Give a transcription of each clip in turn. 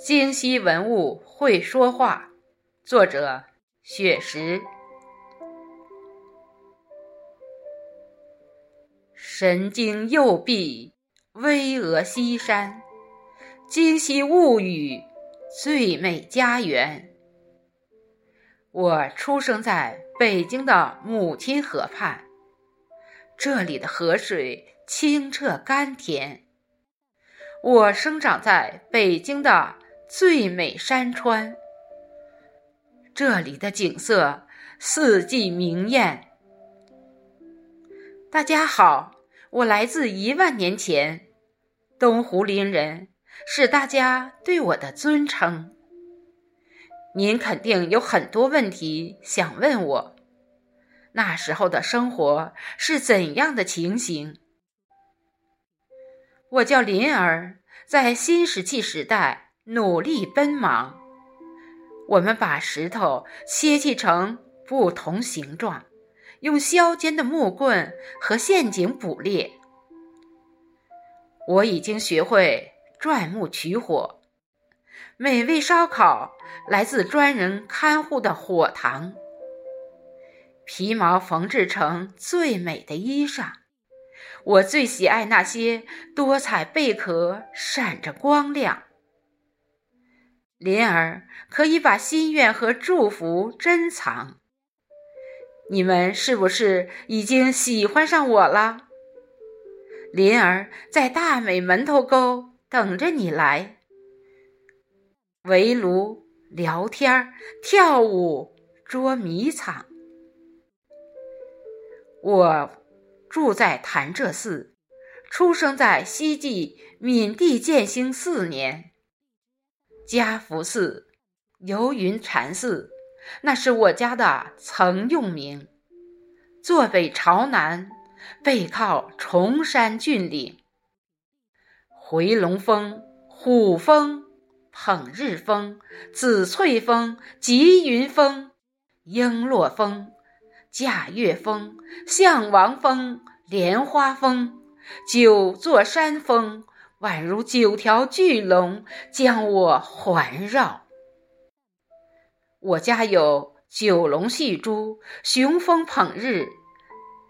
京西文物会说话，作者雪石。神经右臂，巍峨西山，京西物语，最美家园。我出生在北京的母亲河畔，这里的河水清澈甘甜。我生长在北京的。最美山川，这里的景色四季明艳。大家好，我来自一万年前，东湖林人是大家对我的尊称。您肯定有很多问题想问我，那时候的生活是怎样的情形？我叫林儿，在新石器时代。努力奔忙，我们把石头切砌成不同形状，用削尖的木棍和陷阱捕猎。我已经学会钻木取火，美味烧烤来自专人看护的火塘。皮毛缝制成最美的衣裳，我最喜爱那些多彩贝壳，闪着光亮。林儿可以把心愿和祝福珍藏。你们是不是已经喜欢上我了？林儿在大美门头沟等着你来，围炉聊天、跳舞、捉迷藏。我住在潭柘寺，出生在西晋闵帝建兴四年。嘉福寺、游云禅寺，那是我家的曾用名。坐北朝南，背靠崇山峻岭。回龙峰、虎峰、捧日峰、紫翠峰、吉云峰、璎珞峰、驾月峰、象王峰、莲花峰，九座山峰。宛如九条巨龙将我环绕。我家有九龙戏珠、雄风捧日、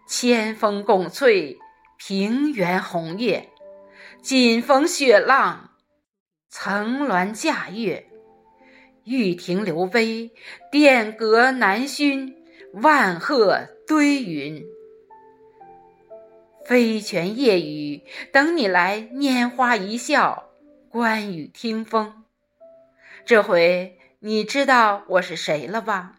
千峰拱翠、平原红叶、锦峰雪浪、层峦架月、玉亭流杯、殿阁南熏、万壑堆云。飞泉夜雨，等你来拈花一笑，观雨听风。这回你知道我是谁了吧？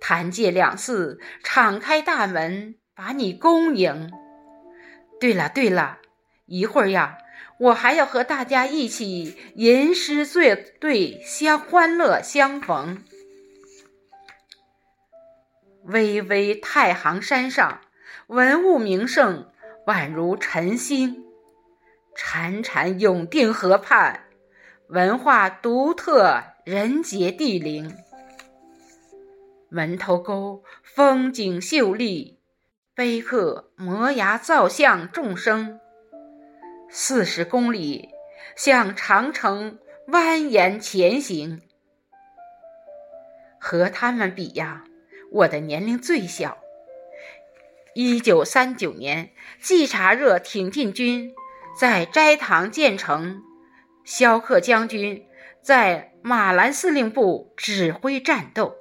潭柘两寺敞开大门，把你恭迎。对了对了，一会儿呀，我还要和大家一起吟诗作对，相欢乐相逢。巍巍太行山上。文物名胜宛如晨星，潺潺永定河畔，文化独特，人杰地灵。门头沟风景秀丽，碑刻摩崖造像众生。四十公里向长城蜿蜒前行，和他们比呀，我的年龄最小。一九三九年，季察热挺进军在斋堂建成，萧克将军在马兰司令部指挥战斗，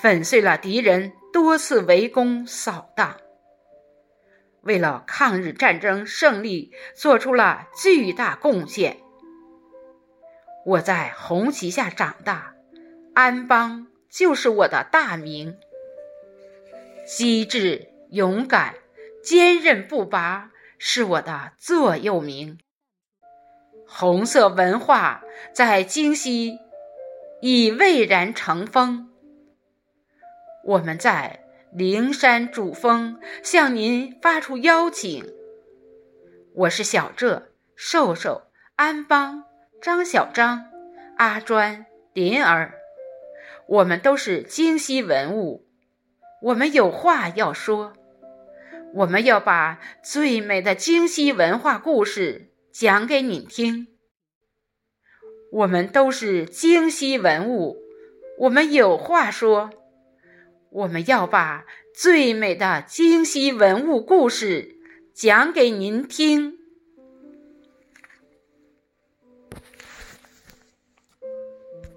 粉碎了敌人多次围攻扫荡，为了抗日战争胜利做出了巨大贡献。我在红旗下长大，安邦就是我的大名，机智。勇敢、坚韧不拔是我的座右铭。红色文化在京西已蔚然成风。我们在灵山主峰向您发出邀请。我是小浙、瘦瘦、安邦、张小张、阿专、林儿，我们都是京西文物，我们有话要说。我们要把最美的京西文化故事讲给你听。我们都是京西文物，我们有话说。我们要把最美的京西文物故事讲给您听。